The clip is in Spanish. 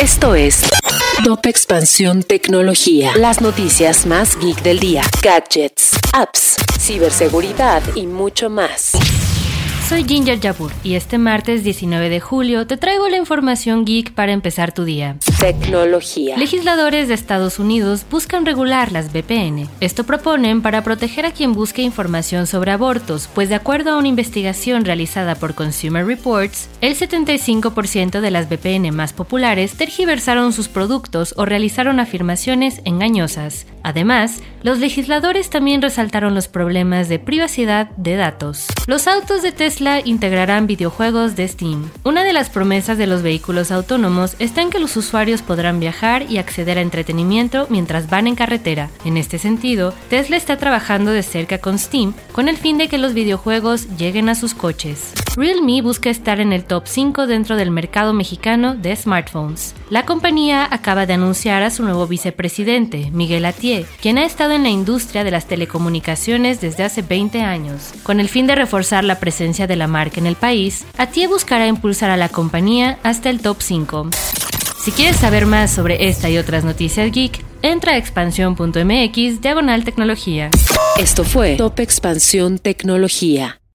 Esto es Top Expansión Tecnología. Las noticias más geek del día. Gadgets, apps, ciberseguridad y mucho más. Soy Ginger Jabur y este martes 19 de julio te traigo la información geek para empezar tu día. Tecnología. Legisladores de Estados Unidos buscan regular las VPN. Esto proponen para proteger a quien busque información sobre abortos, pues de acuerdo a una investigación realizada por Consumer Reports, el 75% de las VPN más populares tergiversaron sus productos o realizaron afirmaciones engañosas. Además, los legisladores también resaltaron los problemas de privacidad de datos. Los autos de Tesla integrarán videojuegos de Steam. Una de las promesas de los vehículos autónomos está en que los usuarios podrán viajar y acceder a entretenimiento mientras van en carretera. En este sentido, Tesla está trabajando de cerca con Steam con el fin de que los videojuegos lleguen a sus coches. Realme busca estar en el top 5 dentro del mercado mexicano de smartphones. La compañía acaba de anunciar a su nuevo vicepresidente, Miguel Atié, quien ha estado en la industria de las telecomunicaciones desde hace 20 años. Con el fin de reforzar la presencia de la marca en el país, Atié buscará impulsar a la compañía hasta el top 5. Si quieres saber más sobre esta y otras noticias geek, entra a expansión.mx diagonal tecnología. Esto fue Top Expansión Tecnología.